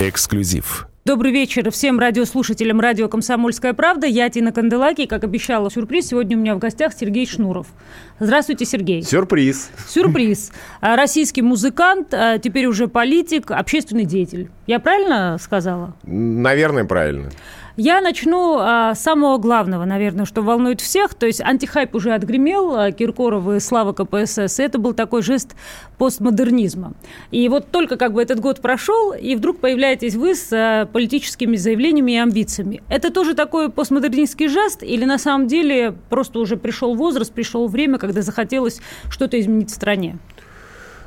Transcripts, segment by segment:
Эксклюзив. Добрый вечер всем радиослушателям радио «Комсомольская правда». Я Тина Канделаки. Как обещала, сюрприз. Сегодня у меня в гостях Сергей Шнуров. Здравствуйте, Сергей. Сюрприз. Сюрприз. А, российский музыкант, а, теперь уже политик, общественный деятель. Я правильно сказала? Наверное, правильно. Я начну а, с самого главного, наверное, что волнует всех. То есть антихайп уже отгремел, а, Киркоров и Слава КПСС. И это был такой жест постмодернизма. И вот только как бы этот год прошел, и вдруг появляетесь вы с а, политическими заявлениями и амбициями. Это тоже такой постмодернистский жест или на самом деле просто уже пришел возраст, пришло время, когда захотелось что-то изменить в стране?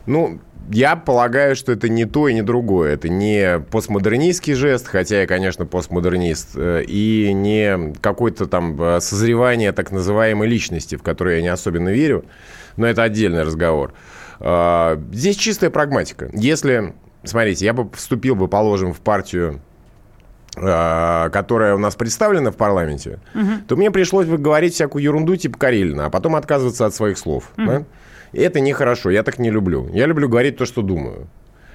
Ну, я полагаю, что это не то и не другое. Это не постмодернистский жест, хотя я, конечно, постмодернист, э, и не какое-то там э, созревание так называемой личности, в которую я не особенно верю, но это отдельный разговор. Э, здесь чистая прагматика. Если, смотрите, я бы вступил бы, положим, в партию которая у нас представлена в парламенте, угу. то мне пришлось бы говорить всякую ерунду типа Карелина, а потом отказываться от своих слов. Угу. Да? Это нехорошо, я так не люблю. Я люблю говорить то, что думаю,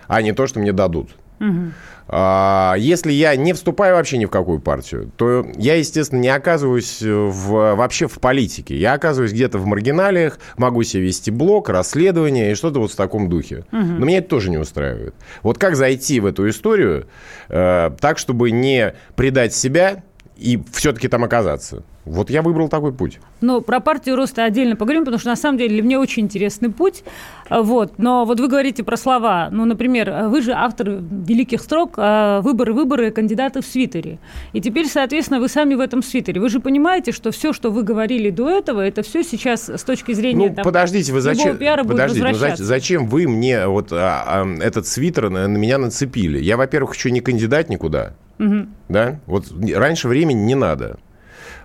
а не то, что мне дадут. Угу. А, если я не вступаю вообще ни в какую партию, то я, естественно, не оказываюсь в, вообще в политике. Я оказываюсь где-то в маргиналиях, могу себе вести блог, расследование и что-то вот в таком духе. Угу. Но меня это тоже не устраивает. Вот как зайти в эту историю э, так, чтобы не предать себя и все-таки там оказаться? Вот я выбрал такой путь. Ну, про партию роста отдельно поговорим, потому что на самом деле меня очень интересный путь. Вот. Но вот вы говорите про слова. Ну, например, вы же автор великих строк а, «Выборы, выборы, кандидаты в свитере». И теперь, соответственно, вы сами в этом свитере. Вы же понимаете, что все, что вы говорили до этого, это все сейчас с точки зрения Ну, там, подождите, вы зачем, пиара подождите, ну, зачем вы мне вот а, а, этот свитер на, на меня нацепили? Я, во-первых, еще не кандидат никуда. Угу. Да? Вот раньше времени не надо.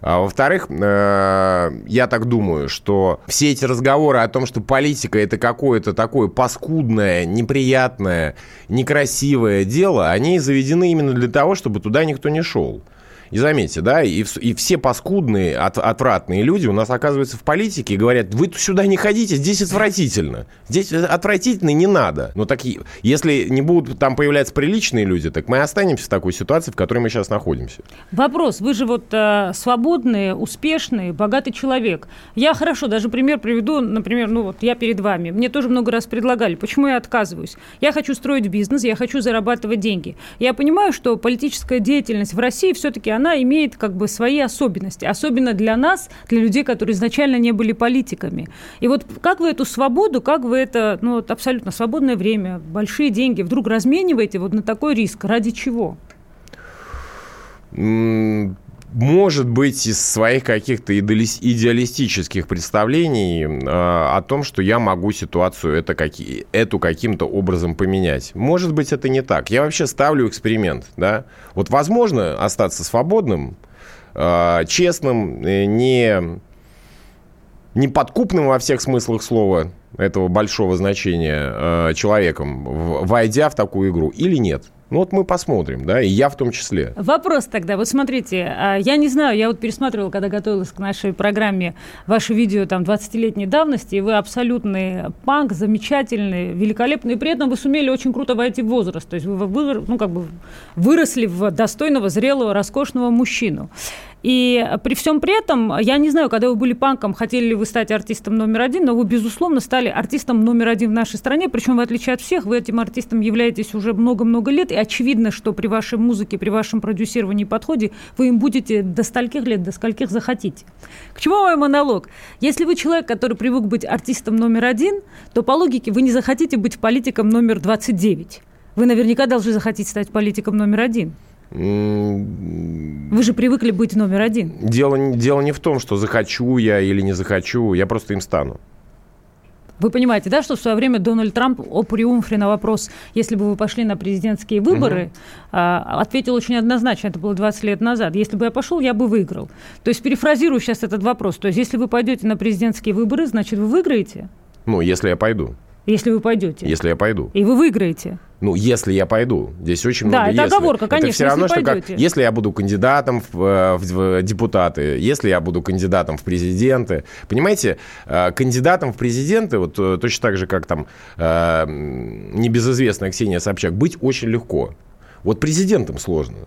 А во-вторых, э, я так думаю, что все эти разговоры о том, что политика это какое-то такое паскудное, неприятное, некрасивое дело, они заведены именно для того, чтобы туда никто не шел. И заметьте, да, и, и все паскудные, от, отвратные люди у нас оказываются в политике и говорят, вы сюда не ходите, здесь отвратительно. Здесь отвратительно не надо. Но так, если не будут там появляться приличные люди, так мы останемся в такой ситуации, в которой мы сейчас находимся. Вопрос. Вы же вот э, свободный, успешный, богатый человек. Я хорошо, даже пример приведу, например, ну вот я перед вами. Мне тоже много раз предлагали. Почему я отказываюсь? Я хочу строить бизнес, я хочу зарабатывать деньги. Я понимаю, что политическая деятельность в России все-таки она имеет как бы свои особенности, особенно для нас, для людей, которые изначально не были политиками. И вот как вы эту свободу, как вы это, ну, вот абсолютно свободное время, большие деньги вдруг размениваете вот на такой риск? Ради чего? Может быть, из своих каких-то идеалистических представлений э, о том, что я могу ситуацию это каки, эту каким-то образом поменять. Может быть, это не так. Я вообще ставлю эксперимент. Да? Вот возможно остаться свободным, э, честным, э, не, не подкупным во всех смыслах слова этого большого значения э, человеком, войдя в такую игру, или нет. Ну вот мы посмотрим, да, и я в том числе. Вопрос тогда, вот смотрите, а, я не знаю, я вот пересматривала, когда готовилась к нашей программе, ваше видео там 20-летней давности, и вы абсолютный панк, замечательный, великолепный, и при этом вы сумели очень круто войти в возраст, то есть вы, вы ну, как бы выросли в достойного, зрелого, роскошного мужчину. И при всем при этом, я не знаю, когда вы были панком, хотели ли вы стать артистом номер один, но вы, безусловно, стали артистом номер один в нашей стране, причем в отличие от всех, вы этим артистом являетесь уже много-много лет, и очевидно, что при вашей музыке, при вашем продюсировании и подходе вы им будете до скольких лет, до скольких захотите. К чему мой монолог? Если вы человек, который привык быть артистом номер один, то по логике вы не захотите быть политиком номер 29. Вы наверняка должны захотеть стать политиком номер один. Вы же привыкли быть номер один. Дело, дело не в том, что захочу я или не захочу, я просто им стану. Вы понимаете, да, что в свое время Дональд Трамп о триумфе на вопрос, если бы вы пошли на президентские выборы, угу. ответил очень однозначно, это было 20 лет назад. Если бы я пошел, я бы выиграл. То есть перефразирую сейчас этот вопрос. То есть если вы пойдете на президентские выборы, значит вы выиграете? Ну, если я пойду. Если вы пойдете. Если я пойду. И вы выиграете. Ну, если я пойду. Здесь очень да, много это если. оговорка, конечно, это все равно, что как, если я буду кандидатом в, э, в, в депутаты, если я буду кандидатом в президенты. Понимаете, э, кандидатом в президенты, вот э, точно так же, как там небезызвестная Ксения Собчак, быть очень легко. Вот президентам сложно.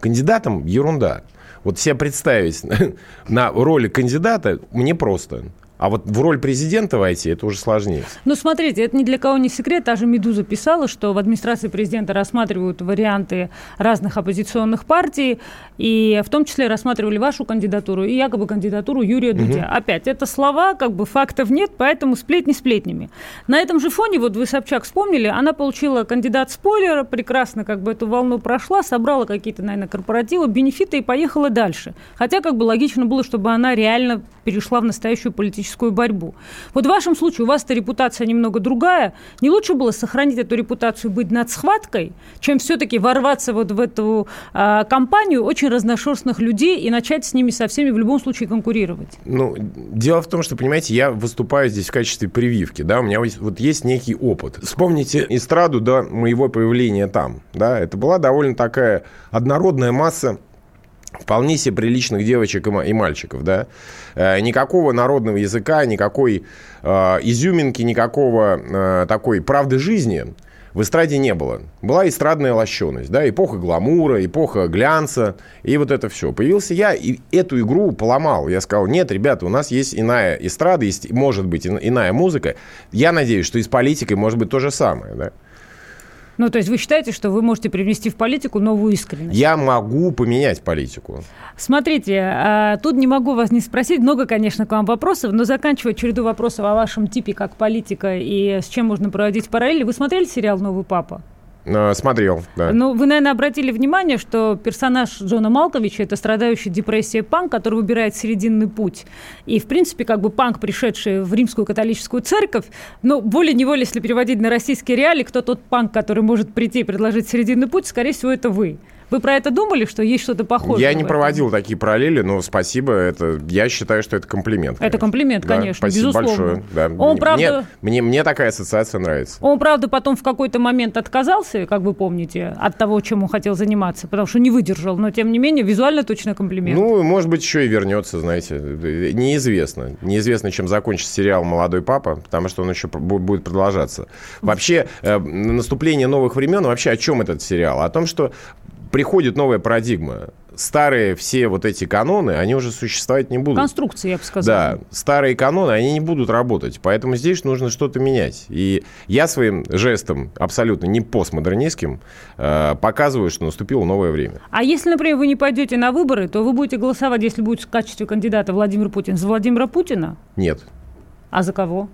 Кандидатам ерунда. Вот себя представить на роли кандидата мне просто. А вот в роль президента войти, это уже сложнее. Ну, смотрите, это ни для кого не секрет. Та же «Медуза» писала, что в администрации президента рассматривают варианты разных оппозиционных партий, и в том числе рассматривали вашу кандидатуру и якобы кандидатуру Юрия Дудя. Угу. Опять, это слова, как бы фактов нет, поэтому сплетни сплетнями. На этом же фоне, вот вы Собчак вспомнили, она получила кандидат спойлера, прекрасно как бы эту волну прошла, собрала какие-то, наверное, корпоративы, бенефиты и поехала дальше. Хотя как бы логично было, чтобы она реально перешла в настоящую политическую борьбу. Вот в вашем случае у вас-то репутация немного другая. Не лучше было сохранить эту репутацию, быть над схваткой, чем все-таки ворваться вот в эту а, компанию очень разношерстных людей и начать с ними со всеми в любом случае конкурировать? Ну, дело в том, что, понимаете, я выступаю здесь в качестве прививки, да, у меня вот есть некий опыт. Вспомните эстраду до моего появления там, да, это была довольно такая однородная масса вполне себе приличных девочек и мальчиков, да. Э, никакого народного языка, никакой э, изюминки, никакого э, такой правды жизни в эстраде не было. Была эстрадная лощеность, да, эпоха гламура, эпоха глянца, и вот это все. Появился я, и эту игру поломал. Я сказал, нет, ребята, у нас есть иная эстрада, есть, может быть, иная музыка. Я надеюсь, что и с политикой может быть то же самое, да. Ну, то есть вы считаете, что вы можете привнести в политику новую искренность? Я могу поменять политику. Смотрите, а, тут не могу вас не спросить. Много, конечно, к вам вопросов, но заканчивая череду вопросов о вашем типе как политика и с чем можно проводить параллели. Вы смотрели сериал «Новый папа»? Э, смотрел, да. Ну, вы, наверное, обратили внимание, что персонаж Джона Малковича – это страдающий депрессией панк, который выбирает серединный путь. И, в принципе, как бы панк, пришедший в римскую католическую церковь, ну, волей-неволей, если переводить на российские реалии, кто тот панк, который может прийти и предложить серединный путь, скорее всего, это вы. Вы про это думали, что есть что-то похожее? Я не проводил такие параллели, но спасибо. Это, я считаю, что это комплимент. Конечно. Это комплимент, да, конечно, спасибо безусловно. большое. Да. Он, мне, правда... мне, мне, мне такая ассоциация нравится. Он, правда, потом в какой-то момент отказался, как вы помните, от того, чем он хотел заниматься, потому что не выдержал. Но, тем не менее, визуально точно комплимент. Ну, может быть, еще и вернется, знаете. Неизвестно. Неизвестно, чем закончится сериал «Молодой папа», потому что он еще будет продолжаться. Вообще, э, наступление новых времен, вообще о чем этот сериал? О том, что приходит новая парадигма. Старые все вот эти каноны, они уже существовать не будут. Конструкции, я бы сказал. Да, старые каноны, они не будут работать. Поэтому здесь нужно что-то менять. И я своим жестом, абсолютно не постмодернистским, э, показываю, что наступило новое время. А если, например, вы не пойдете на выборы, то вы будете голосовать, если будет в качестве кандидата Владимир Путин, за Владимира Путина? Нет. А за кого?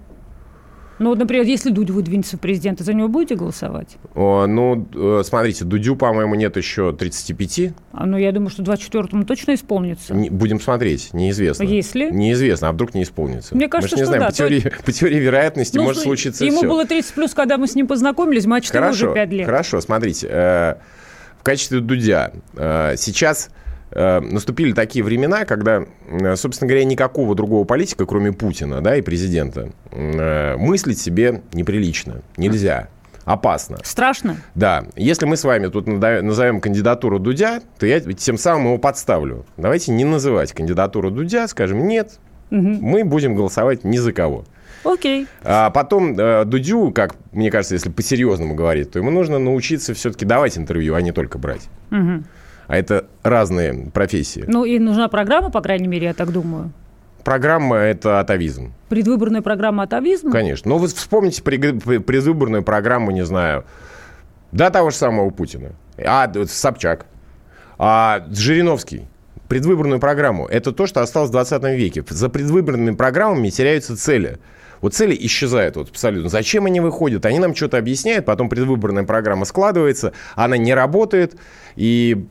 Ну, вот, например, если Дудь выдвинется в президенты, за него будете голосовать? О, ну, э, смотрите, Дудю, по-моему, нет еще 35. А, ну, я думаю, что 24-му точно исполнится. Не, будем смотреть, неизвестно. Если? Неизвестно, а вдруг не исполнится. Мне кажется, мы не что знаем, да. По теории, то... по теории вероятности ну, может случиться Ему все. было 30 плюс, когда мы с ним познакомились, мачте уже 5 лет. Хорошо, смотрите. Э, в качестве Дудя э, сейчас наступили такие времена, когда, э, собственно говоря, никакого другого политика, кроме Путина да, и президента, э, мыслить себе неприлично, нельзя. Опасно. Страшно? Да. Если мы с вами тут назовем кандидатуру Дудя, то я тем самым его подставлю. Давайте не называть кандидатуру Дудя, скажем, нет, угу. мы будем голосовать ни за кого. Окей. А потом э, Дудю, как мне кажется, если по-серьезному говорить, то ему нужно научиться все-таки давать интервью, а не только брать. Угу. А это разные профессии. Ну и нужна программа, по крайней мере, я так думаю. Программа – это атовизм. Предвыборная программа атовизм? Конечно. Но вы вспомните предвыборную программу, не знаю, до того же самого Путина. А, Собчак. А Жириновский. Предвыборную программу. Это то, что осталось в 20 веке. За предвыборными программами теряются цели. Вот цели исчезают вот абсолютно. Зачем они выходят? Они нам что-то объясняют, потом предвыборная программа складывается, она не работает, и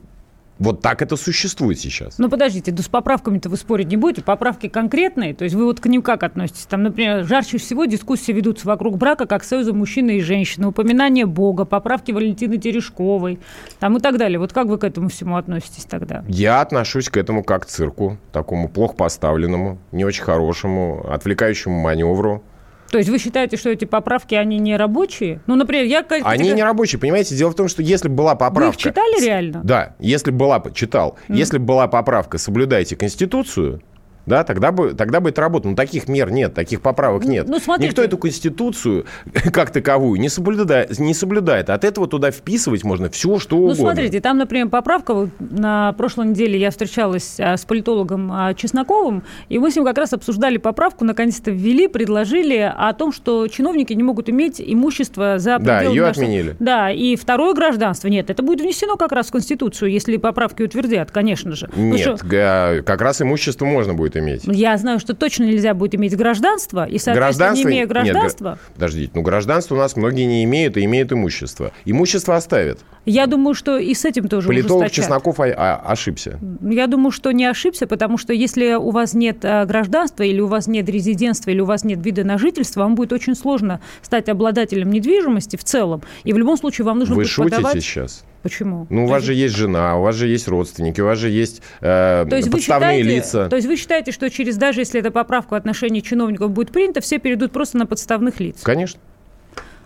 вот так это существует сейчас. Ну, подождите, да с поправками-то вы спорить не будете. Поправки конкретные, то есть вы вот к ним как относитесь? Там, например, жарче всего дискуссии ведутся вокруг брака как союза мужчины и женщины, упоминание Бога, поправки Валентины Терешковой, там и так далее. Вот как вы к этому всему относитесь тогда? Я отношусь к этому как к цирку, такому плохо поставленному, не очень хорошему, отвлекающему маневру. То есть вы считаете, что эти поправки, они не рабочие? Ну, например, я... Они не рабочие, понимаете? Дело в том, что если была поправка... Вы их читали реально? Да, если была... Читал. Mm. Если была поправка «Соблюдайте Конституцию», да, тогда бы, тогда бы это работало. Но таких мер нет, таких поправок нет. Ну, смотрите. Никто эту Конституцию как таковую не соблюдает, не соблюдает. От этого туда вписывать можно все, что ну, угодно. Ну, смотрите, там, например, поправка. На прошлой неделе я встречалась а, с политологом а, Чесноковым, и мы с ним как раз обсуждали поправку, наконец-то ввели, предложили о том, что чиновники не могут иметь имущество за пределами... Да, ее нашего... отменили. Да, и второе гражданство. Нет, это будет внесено как раз в Конституцию, если поправки утвердят, конечно же. Нет, что... как раз имущество можно будет иметь. Я знаю, что точно нельзя будет иметь гражданство, и, соответственно, гражданство... не имея гражданства... Нет, подождите, ну гражданство у нас многие не имеют и имеют имущество. Имущество оставят. Я думаю, что и с этим тоже Политолог ужесточат. Чесноков ошибся. Я думаю, что не ошибся, потому что если у вас нет а, гражданства, или у вас нет резидентства, или у вас нет вида на жительство, вам будет очень сложно стать обладателем недвижимости в целом. И в любом случае вам нужно Вы будет шутите подавать... сейчас? Почему? Ну, у вас же есть жена, у вас же есть родственники, у вас же есть, э, то есть подставные считаете, лица. То есть вы считаете, что через даже если эта поправка в отношении чиновников будет принята, все перейдут просто на подставных лиц? Конечно.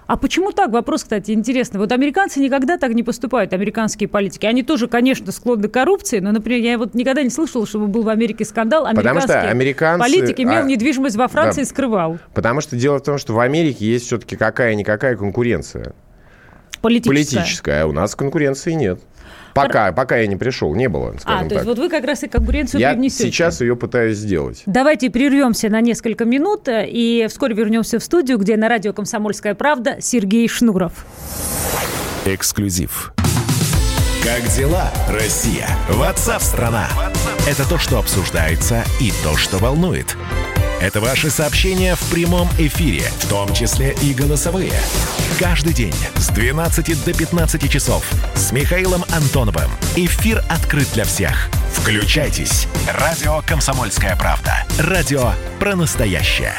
А почему так? Вопрос, кстати, интересный. Вот американцы никогда так не поступают, американские политики. Они тоже, конечно, склонны к коррупции, но, например, я вот никогда не слышала, чтобы был в Америке скандал. Потому что американцы... политик имел а... недвижимость во Франции да. и скрывал. Потому что дело в том, что в Америке есть все-таки какая-никакая конкуренция. Политическая. Политическая. А у нас конкуренции нет. Пока, пока я не пришел, не было, скажем А, то есть вот вы как раз и конкуренцию я привнесете. сейчас ее пытаюсь сделать. Давайте прервемся на несколько минут и вскоре вернемся в студию, где на радио «Комсомольская правда» Сергей Шнуров. Эксклюзив. Как дела, Россия? Ватсап-страна! Это то, что обсуждается и то, что волнует. Это ваши сообщения в прямом эфире, в том числе и голосовые. Каждый день с 12 до 15 часов с Михаилом Антоновым. Эфир открыт для всех. Включайтесь. Радио «Комсомольская правда». Радио про настоящее.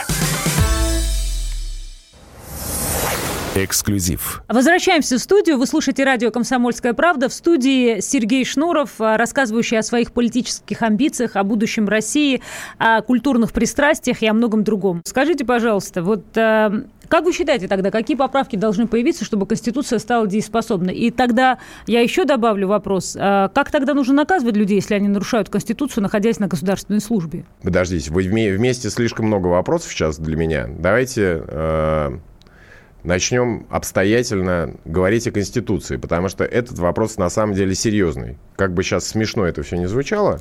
Эксклюзив. Возвращаемся в студию. Вы слушаете радио «Комсомольская правда». В студии Сергей Шнуров, а, рассказывающий о своих политических амбициях, о будущем России, о культурных пристрастиях и о многом другом. Скажите, пожалуйста, вот а, как вы считаете тогда, какие поправки должны появиться, чтобы Конституция стала дееспособной? И тогда я еще добавлю вопрос. А, как тогда нужно наказывать людей, если они нарушают Конституцию, находясь на государственной службе? Подождите, вы вместе слишком много вопросов сейчас для меня. Давайте начнем обстоятельно говорить о Конституции, потому что этот вопрос на самом деле серьезный. Как бы сейчас смешно это все не звучало,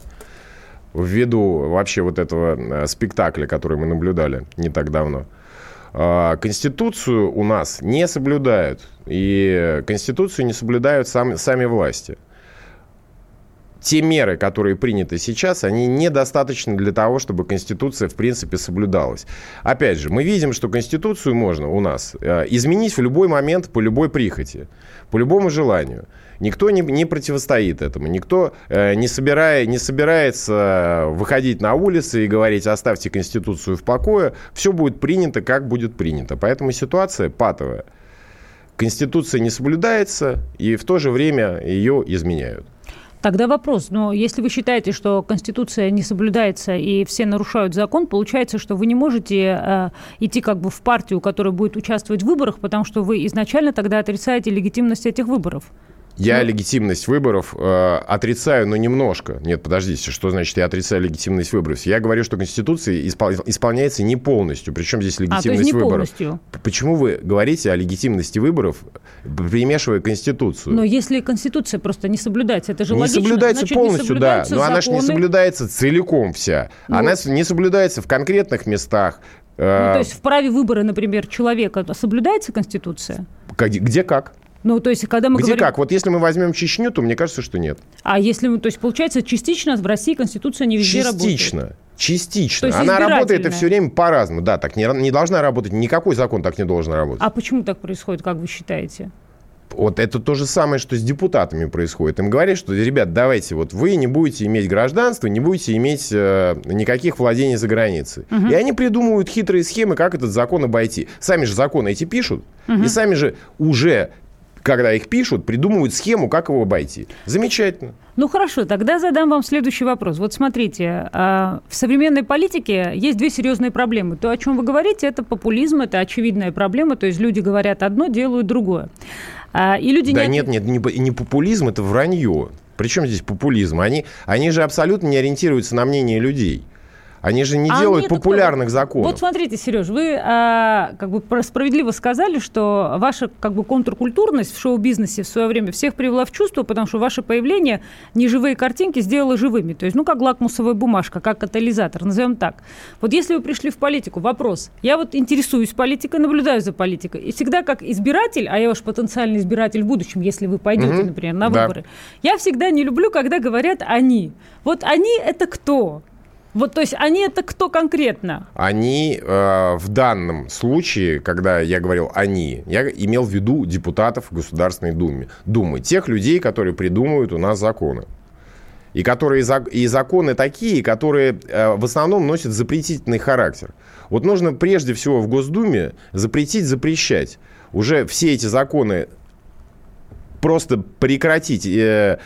ввиду вообще вот этого э, спектакля, который мы наблюдали не так давно. А, Конституцию у нас не соблюдают, и Конституцию не соблюдают сам, сами власти – те меры, которые приняты сейчас, они недостаточны для того, чтобы Конституция, в принципе, соблюдалась. Опять же, мы видим, что Конституцию можно у нас э, изменить в любой момент по любой прихоти, по любому желанию. Никто не, не противостоит этому, никто э, не, собирая, не собирается выходить на улицы и говорить, оставьте Конституцию в покое, все будет принято, как будет принято. Поэтому ситуация патовая. Конституция не соблюдается, и в то же время ее изменяют. Тогда вопрос, но если вы считаете, что Конституция не соблюдается и все нарушают закон, получается, что вы не можете э, идти как бы в партию, которая будет участвовать в выборах, потому что вы изначально тогда отрицаете легитимность этих выборов. Я ну. легитимность выборов э, отрицаю, но немножко. Нет, подождите, что значит я отрицаю легитимность выборов? Я говорю, что Конституция испол... исполняется не полностью. Причем здесь легитимность а, то есть не выборов? Полностью. Почему вы говорите о легитимности выборов, примешивая Конституцию? Но если Конституция просто не соблюдается, это же не логично. Соблюдается Значит, полностью, не соблюдаются да. Но законы. она же не соблюдается целиком вся. Ну. Она не соблюдается в конкретных местах. Ну, то есть в праве выбора, например, человека соблюдается Конституция? Где, где как? Ну, то есть, когда мы Где говорим... как? Вот если мы возьмем Чечню, то мне кажется, что нет. А если мы... То есть, получается, частично в России Конституция не везде частично. работает? Частично. Частично. Она работает и все время по-разному. Да, так не, не должна работать. Никакой закон так не должен работать. А почему так происходит, как вы считаете? Вот это то же самое, что с депутатами происходит. Им говорят, что, ребят, давайте, вот вы не будете иметь гражданство, не будете иметь э, никаких владений за границей. Угу. И они придумывают хитрые схемы, как этот закон обойти. Сами же законы эти пишут, угу. и сами же уже когда их пишут, придумывают схему, как его обойти. Замечательно. Ну хорошо, тогда задам вам следующий вопрос. Вот смотрите, а, в современной политике есть две серьезные проблемы. То, о чем вы говорите, это популизм, это очевидная проблема. То есть люди говорят одно, делают другое. А, и люди да не... нет, нет, не, не популизм, это вранье. Причем здесь популизм? Они, они же абсолютно не ориентируются на мнение людей. Они же не а делают популярных такое... законов. Вот смотрите, Сереж, вы а, как бы справедливо сказали, что ваша как бы контркультурность в шоу-бизнесе в свое время всех привела в чувство, потому что ваше появление неживые картинки сделало живыми. То есть, ну, как лакмусовая бумажка, как катализатор, назовем так. Вот если вы пришли в политику, вопрос. Я вот интересуюсь политикой, наблюдаю за политикой. И всегда как избиратель, а я ваш потенциальный избиратель в будущем, если вы пойдете, mm-hmm. например, на выборы, да. я всегда не люблю, когда говорят «они». Вот «они» — это кто? Вот, то есть они это кто конкретно? Они э, в данном случае, когда я говорил они, я имел в виду депутатов Государственной Думы, Думы, тех людей, которые придумывают у нас законы. И, которые, и законы такие, которые э, в основном носят запретительный характер. Вот нужно прежде всего в Госдуме запретить, запрещать. Уже все эти законы просто прекратить э,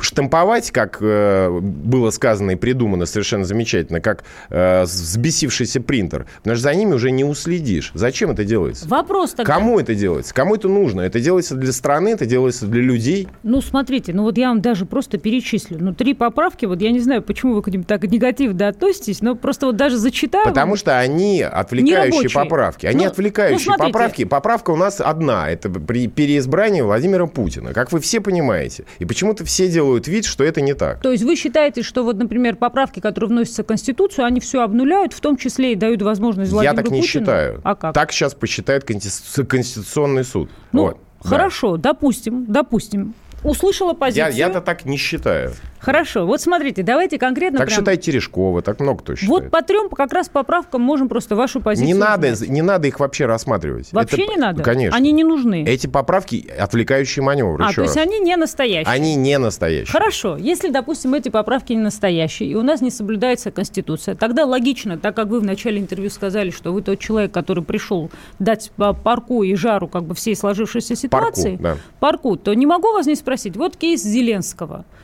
штамповать, как э, было сказано и придумано совершенно замечательно, как э, взбесившийся принтер. Потому что за ними уже не уследишь. Зачем это делается? Вопрос тогда. Кому это делается? Кому это нужно? Это делается для страны, это делается для людей? Ну, смотрите, ну вот я вам даже просто перечислю. Ну, три поправки, вот я не знаю, почему вы к ним так негативно относитесь, но просто вот даже зачитаю. Потому что они отвлекающие поправки. Они ну, отвлекающие ну, поправки. Поправка у нас одна. Это при переизбрании Владимира Путина. Как вы все понимаете. И почему-то все делают вид, что это не так. То есть вы считаете, что вот, например, поправки, которые вносятся в Конституцию, они все обнуляют, в том числе и дают возможность Владимиру Я так не Путину? считаю. А как? Так сейчас посчитает Конституционный суд. Ну, вот. Хорошо, да. допустим, допустим услышала позицию. Я, я-то так не считаю. Хорошо, вот смотрите, давайте конкретно... Так прям... считает Терешкова, так много кто считает. Вот по трем как раз поправкам можем просто вашу позицию не надо, не надо их вообще рассматривать. Вообще Это... не надо? Конечно. Они не нужны? Эти поправки отвлекающие маневры. А, то есть они не настоящие? Они не настоящие. Хорошо, если, допустим, эти поправки не настоящие, и у нас не соблюдается Конституция, тогда логично, так как вы в начале интервью сказали, что вы тот человек, который пришел дать парку и жару как бы всей сложившейся ситуации, парку, да. парку то не могу вас не спросить, вот кейс Зеленского –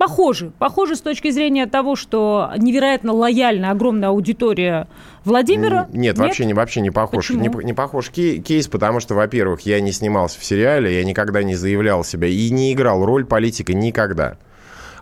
похожи. Похожи с точки зрения того, что невероятно лояльная огромная аудитория Владимира. Нет, нет? вообще не вообще не похож. Не, не похож кейс, потому что, во-первых, я не снимался в сериале, я никогда не заявлял себя и не играл роль политика никогда.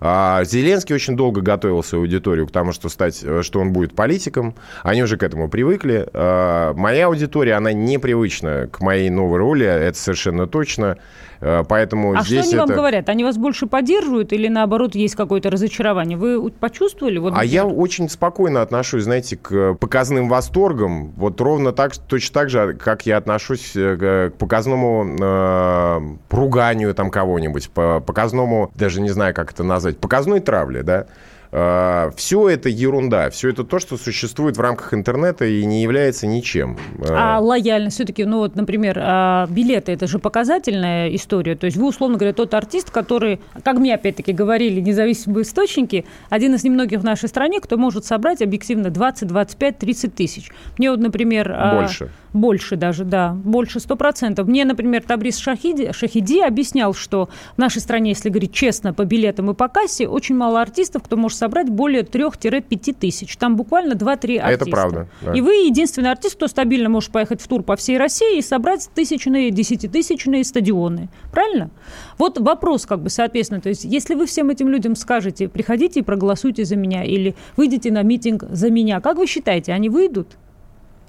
А Зеленский очень долго готовил свою аудиторию к тому, что, стать, э, что он будет политиком. Они уже к этому привыкли. А моя аудитория, она непривычна к моей новой роли, это совершенно точно. Э, поэтому а здесь что они это... вам говорят? Они вас больше поддерживают или наоборот есть какое-то разочарование? Вы почувствовали? Вот, а я очень спокойно отношусь, знаете, к показным восторгам. Вот ровно так, точно так же, как я отношусь э, к показному э, руганию там кого-нибудь, по показному, даже не знаю, как это назвать, показной травле, да. А, все это ерунда, все это то, что существует в рамках интернета и не является ничем. А, а лояльность все-таки, ну вот, например, а, билеты, это же показательная история. То есть вы, условно говоря, тот артист, который, как мне опять-таки говорили независимые источники, один из немногих в нашей стране, кто может собрать объективно 20, 25, 30 тысяч. Мне вот, например... Больше. Больше даже, да, больше 100%. Мне, например, Табрис Шахиди, Шахиди объяснял, что в нашей стране, если говорить честно, по билетам и по кассе, очень мало артистов, кто может собрать более 3-5 тысяч. Там буквально 2-3 артиста. Это правда. Да. И вы единственный артист, кто стабильно может поехать в тур по всей России и собрать тысячные, десятитысячные стадионы. Правильно? Вот вопрос, как бы, соответственно, то есть, если вы всем этим людям скажете, приходите и проголосуйте за меня, или выйдите на митинг за меня, как вы считаете, они выйдут?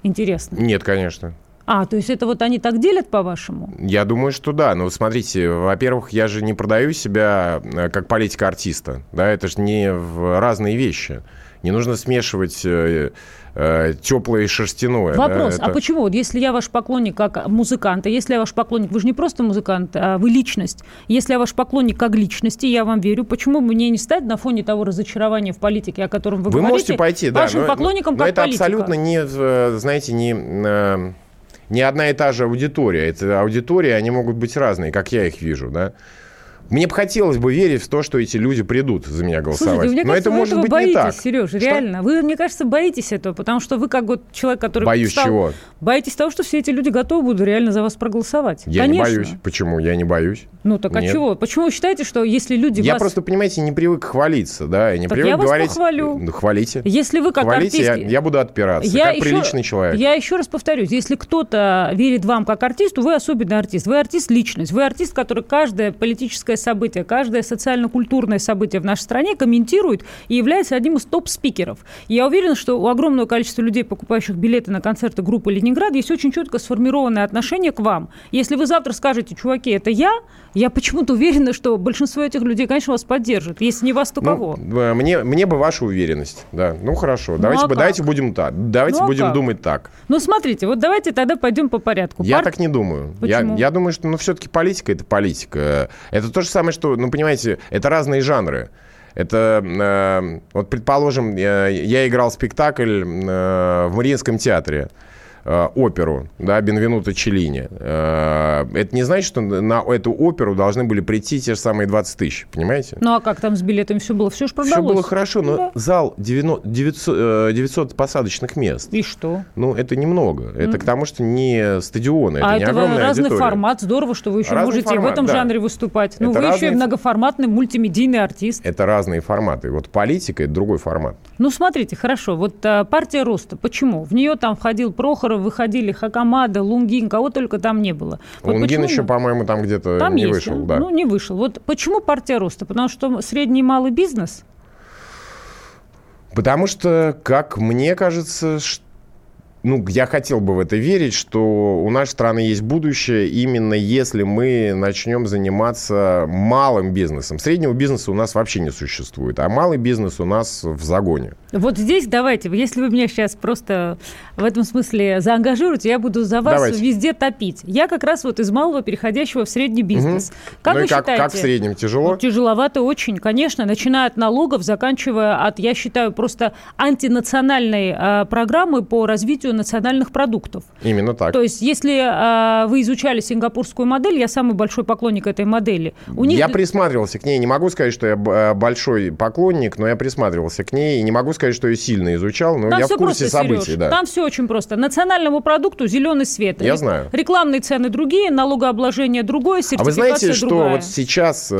Интересно. Нет, конечно. А, то есть это вот они так делят, по-вашему? Я думаю, что да. Но смотрите, во-первых, я же не продаю себя э, как политика артиста. Да, это же не в разные вещи. Не нужно смешивать э, э, теплое и шерстяное. Вопрос, да, это... а почему? Вот если я ваш поклонник как музыкант, а если я ваш поклонник, вы же не просто музыкант, а вы личность. Если я ваш поклонник как личности, я вам верю, почему бы мне не стать на фоне того разочарования в политике, о котором вы, вы говорите, можете пойти, да, вашим но, поклонником но как это политика? абсолютно не, знаете, не э, не одна и та же аудитория. Это аудитории, они могут быть разные, как я их вижу, да. Мне бы хотелось бы верить в то, что эти люди придут за меня голосовать. Слушайте, мне Но кажется, это может этого быть боитесь, не так. Сереж, что? реально. Вы, мне кажется, боитесь этого, потому что вы как вот человек, который... Боюсь стал... чего? Боитесь того, что все эти люди готовы будут реально за вас проголосовать. Я Конечно. не боюсь. Почему? Я не боюсь. Ну так а Нет. чего? Почему вы считаете, что если люди Я вас... просто, понимаете, не привык хвалиться, да, я не так привык я вас говорить... похвалю. Ну, хвалите. Если вы как Хвалите, артист... я, я буду отпираться, я как еще, приличный человек. Я еще раз повторюсь, если кто-то верит вам как артисту, вы особенный артист. Вы артист-личность. Вы артист, который каждое политическое событие, каждое социально-культурное событие в нашей стране комментирует и является одним из топ-спикеров. Я уверена, что у огромного количества людей, покупающих билеты на концерты группы «Ленинград», есть очень четко сформированное отношение к вам. Если вы завтра скажете, чуваки, это я, я почему-то уверена, что большинство этих людей, конечно, вас поддержит. Если не вас, то ну, кого? Мне, мне бы ваша уверенность. Да. Ну, хорошо. Ну, давайте, а давайте будем так. Давайте ну, а будем как? думать так. Ну, смотрите, вот давайте тогда пойдем по порядку. Я Пар... так не думаю. Я, я думаю, что ну, все-таки политика – это политика. Это то же самое, что, ну, понимаете, это разные жанры. Это, э, вот, предположим, я, я играл спектакль э, в Мариинском театре. Э, оперу, да, Бенвенуто Челлини. Э, это не значит, что на эту оперу должны были прийти те же самые 20 тысяч, понимаете? Ну, а как там с билетами все было? Все же продалось. Все было хорошо, но да. зал 900, 900, 900 посадочных мест. И что? Ну, это немного. Это mm. к тому, что не стадионы, это а не это огромная разный аудитория. формат, здорово, что вы еще разный можете формат, в этом да. жанре выступать. Ну, вы разные... еще и многоформатный мультимедийный артист. Это разные форматы. Вот политика – это другой формат. Ну, смотрите, хорошо. Вот а, партия роста. Почему? В нее там входил Прохоров, выходили Хакамада, Лунгин, кого только там не было. Вот Лунгин почему... еще, по-моему, там где-то там не есть, вышел. Да? Ну, не вышел. Вот почему партия роста? Потому что средний и малый бизнес? Потому что, как мне кажется, что ну, я хотел бы в это верить, что у нашей страны есть будущее, именно если мы начнем заниматься малым бизнесом. Среднего бизнеса у нас вообще не существует, а малый бизнес у нас в загоне. Вот здесь давайте, если вы меня сейчас просто в этом смысле заангажируете, я буду за вас давайте. везде топить. Я как раз вот из малого переходящего в средний бизнес. Угу. Как ну вы как, считаете? Как в среднем? Тяжело? Ну, тяжеловато очень, конечно, начиная от налогов, заканчивая от, я считаю, просто антинациональной э, программы по развитию национальных продуктов. Именно так. То есть, если э, вы изучали сингапурскую модель, я самый большой поклонник этой модели. У них... Я присматривался к ней. Не могу сказать, что я а, большой поклонник, но я присматривался к ней. И не могу сказать, что я сильно изучал, но Там я в курсе просто, событий. Сереж, да. Там все очень просто. Национальному продукту зеленый свет. Я знаю. Рекламные цены другие, налогообложение другое, сертификация А вы знаете, что другая. вот сейчас...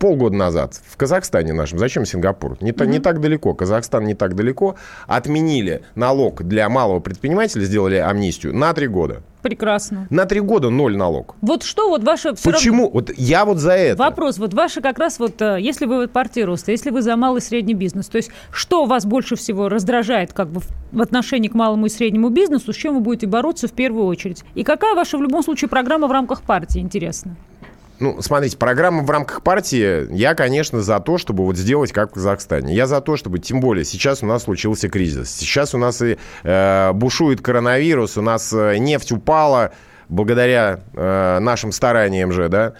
Полгода назад в Казахстане нашем, зачем Сингапур? Не, mm-hmm. не так далеко, Казахстан не так далеко, отменили налог для малого предпринимателя, сделали амнистию на три года. Прекрасно. На три года ноль налог. Вот что вот ваше... Почему? Равно... Вот я вот за это. Вопрос. Вот ваше как раз вот, э, если вы вот партия роста, если вы за малый и средний бизнес, то есть что вас больше всего раздражает как бы в отношении к малому и среднему бизнесу, с чем вы будете бороться в первую очередь? И какая ваша в любом случае программа в рамках партии, интересно? Ну, смотрите, программа в рамках партии, я, конечно, за то, чтобы вот сделать как в Казахстане. Я за то, чтобы, тем более, сейчас у нас случился кризис. Сейчас у нас и э, бушует коронавирус, у нас э, нефть упала благодаря э, нашим стараниям же, да.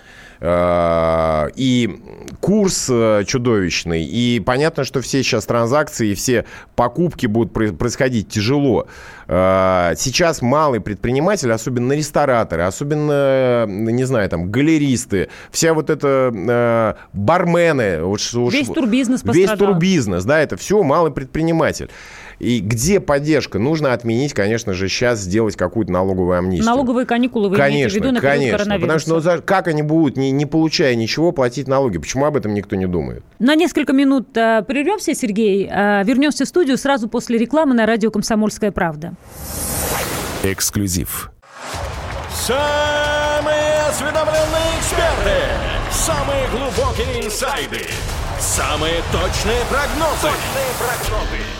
Э, и курс э, чудовищный, и понятно, что все сейчас транзакции, все покупки будут происходить тяжело. Э, сейчас малый предприниматель, особенно рестораторы, особенно, не знаю, там, галеристы, вся вот это бармены. Весь турбизнес Весь турбизнес, да, это все малый предприниматель. И где поддержка? Нужно отменить, конечно же, сейчас сделать какую-то налоговую амнистию. Налоговые каникулы вы конечно, имеете в виду на конечно, потому что ну, как они будут, не, не получая ничего, платить налоги? Почему об этом никто не думает? На несколько минут э, прервемся, Сергей. Э, вернемся в студию сразу после рекламы на радио «Комсомольская правда». Эксклюзив. Самые осведомленные эксперты, самые глубокие инсайды, самые точные прогнозы. Точные прогнозы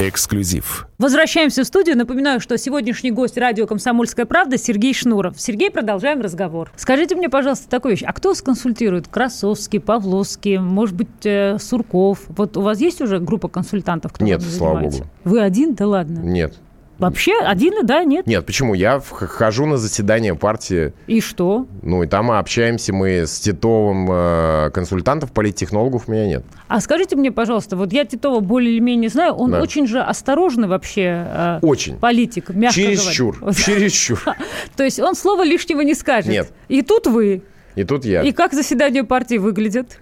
Эксклюзив. Возвращаемся в студию. Напоминаю, что сегодняшний гость радио «Комсомольская правда» Сергей Шнуров. Сергей, продолжаем разговор. Скажите мне, пожалуйста, такую вещь. А кто сконсультирует? Красовский, Павловский, может быть, э, Сурков? Вот у вас есть уже группа консультантов, кто Нет, слава богу. Вы один? Да ладно. Нет. Вообще один, да, нет? Нет, почему? Я хожу на заседание партии. И что? Ну, и там общаемся мы с Титовым. Э, консультантов, политтехнологов у меня нет. А скажите мне, пожалуйста, вот я Титова более или менее знаю, он да. очень же осторожный вообще э, очень. политик, мягко Чересчур, говоря. чересчур. То есть он слова лишнего не скажет. Нет. И тут вы. И тут я. И как заседание партии выглядит?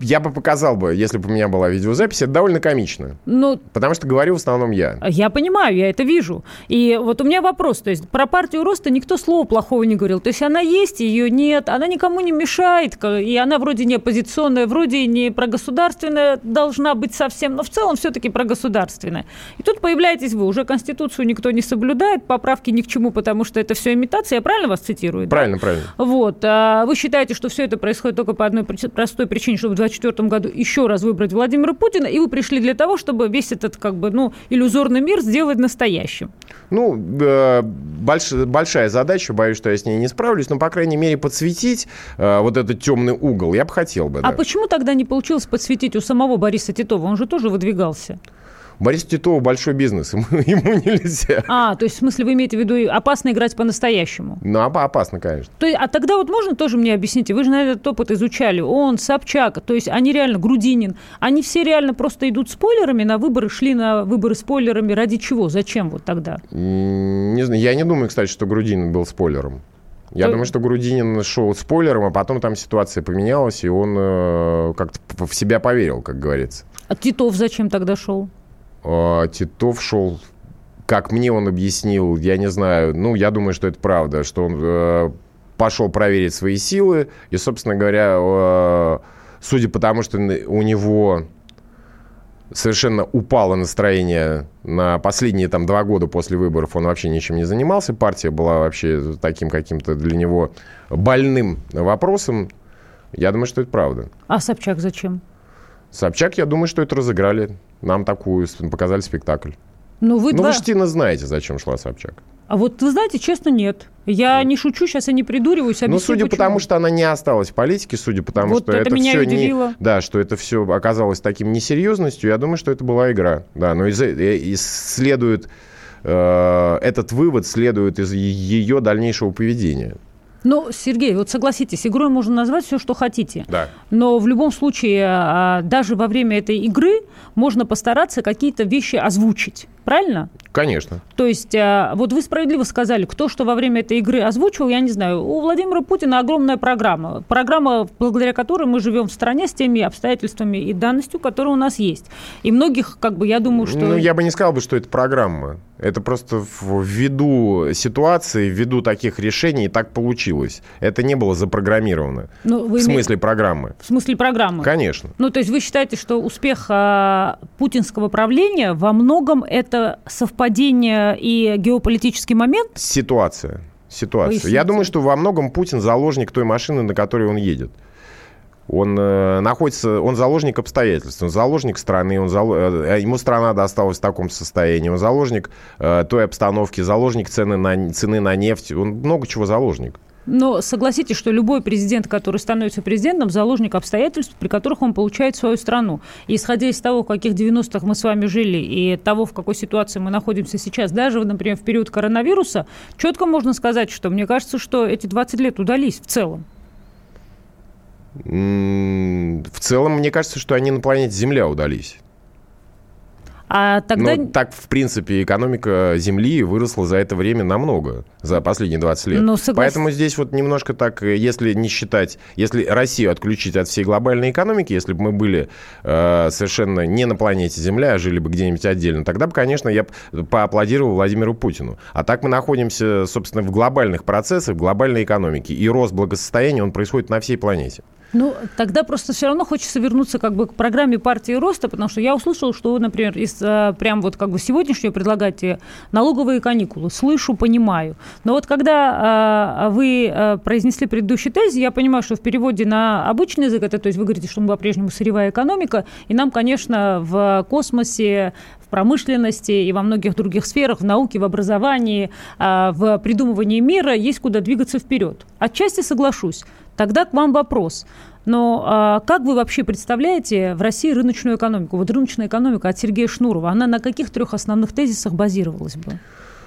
Я бы показал бы, если бы у меня была видеозапись, это довольно комично. Ну, Потому что говорю в основном я. Я понимаю, я это вижу. И вот у меня вопрос, то есть про партию роста никто слова плохого не говорил. То есть она есть, ее нет, она никому не мешает, и она вроде не оппозиционная, вроде не прогосударственная должна быть совсем, но в целом все-таки прогосударственная. И тут появляетесь вы, уже Конституцию никто не соблюдает, поправки ни к чему, потому что это все имитация, я правильно вас цитирую? да? Правильно, правильно. Вот. А вы считаете, что все это происходит только по одной простой причине, чтобы 2024 году еще раз выбрать Владимира Путина, и вы пришли для того, чтобы весь этот как бы, ну, иллюзорный мир сделать настоящим. Ну, э, больш- большая задача, боюсь, что я с ней не справлюсь, но, по крайней мере, подсветить э, вот этот темный угол я бы хотел бы. А да. почему тогда не получилось подсветить у самого Бориса Титова? Он же тоже выдвигался. Борис Титова большой бизнес, ему, ему нельзя. А, то есть, в смысле, вы имеете в виду, опасно играть по-настоящему? Ну, опа- опасно, конечно. То есть, а тогда вот можно тоже мне объяснить, вы же на этот опыт изучали, он, Собчак, то есть они реально, Грудинин, они все реально просто идут спойлерами на выборы, шли на выборы спойлерами, ради чего, зачем вот тогда? Не знаю, я не думаю, кстати, что Грудинин был спойлером. Я То- думаю, что Грудинин шел спойлером, а потом там ситуация поменялась, и он э, как-то в себя поверил, как говорится. А Титов зачем тогда шел? А Титов шел, как мне он объяснил, я не знаю, ну, я думаю, что это правда, что он э, пошел проверить свои силы, и, собственно говоря, э, судя по тому, что у него совершенно упало настроение на последние там два года после выборов, он вообще ничем не занимался, партия была вообще таким каким-то для него больным вопросом, я думаю, что это правда. А Собчак зачем? Собчак, я думаю, что это разыграли. Нам такую показали спектакль. Ну, вы Ну, два... вы же знаете, зачем шла Собчак. А вот вы знаете, честно, нет. Я не шучу, сейчас я не придуриваюсь, ну, объясню, судя по почему. тому, что она не осталась в политике, судя по тому, Вот что это это, меня все удивило. не... Да, что это все оказалось таким несерьезностью, я думаю, что это была игра. Да, но из, э, из- следует... э, этот вывод следует из ее дальнейшего поведения. Ну, Сергей, вот согласитесь, игрой можно назвать все, что хотите. Да. Но в любом случае, а, даже во время этой игры можно постараться какие-то вещи озвучить. Правильно? Конечно. То есть, а, вот вы справедливо сказали, кто что во время этой игры озвучивал, я не знаю. У Владимира Путина огромная программа. Программа, благодаря которой мы живем в стране с теми обстоятельствами и данностью, которые у нас есть. И многих, как бы, я думаю, что... Ну, я бы не сказал, бы, что это программа. Это просто ввиду ситуации, ввиду таких решений так получилось. Это не было запрограммировано. Ну, вы в смысле программы. В смысле программы? Конечно. Ну, то есть вы считаете, что успех а, путинского правления во многом это совпадение и геополитический момент? Ситуация. Ситуация. Поясните. Я думаю, что во многом Путин заложник той машины, на которой он едет. Он э, находится, он заложник обстоятельств, он заложник страны, он зало- э, ему страна досталась в таком состоянии, он заложник э, той обстановки, заложник цены на, цены на нефть, он много чего заложник. Но согласитесь, что любой президент, который становится президентом, заложник обстоятельств, при которых он получает свою страну. И исходя из того, в каких 90-х мы с вами жили, и того, в какой ситуации мы находимся сейчас, даже, например, в период коронавируса, четко можно сказать, что мне кажется, что эти 20 лет удались в целом. В целом, мне кажется, что они на планете Земля удались. А тогда... Ну, так, в принципе, экономика Земли выросла за это время намного, за последние 20 лет. Ну, соглас- Поэтому здесь вот немножко так, э, если не считать, если Россию отключить от всей глобальной экономики, если бы мы были э, совершенно не на планете Земля, а жили бы где-нибудь отдельно, тогда бы, конечно, я поаплодировал Владимиру Путину. А так мы находимся, собственно, в глобальных процессах, в глобальной экономике. И рост благосостояния, он происходит на всей планете. Ну, тогда просто все равно хочется вернуться как бы к программе партии роста, потому что я услышала, что вы, например, из а, прям вот как бы сегодняшнего предлагаете налоговые каникулы. Слышу, понимаю. Но вот когда а, вы а, произнесли предыдущий тезис, я понимаю, что в переводе на обычный язык это, то есть вы говорите, что мы по-прежнему сырьевая экономика, и нам, конечно, в космосе, в промышленности и во многих других сферах, в науке, в образовании, а, в придумывании мира есть куда двигаться вперед. Отчасти соглашусь. Тогда к вам вопрос. Но а, как вы вообще представляете в России рыночную экономику? Вот рыночная экономика от Сергея Шнурова, она на каких трех основных тезисах базировалась бы?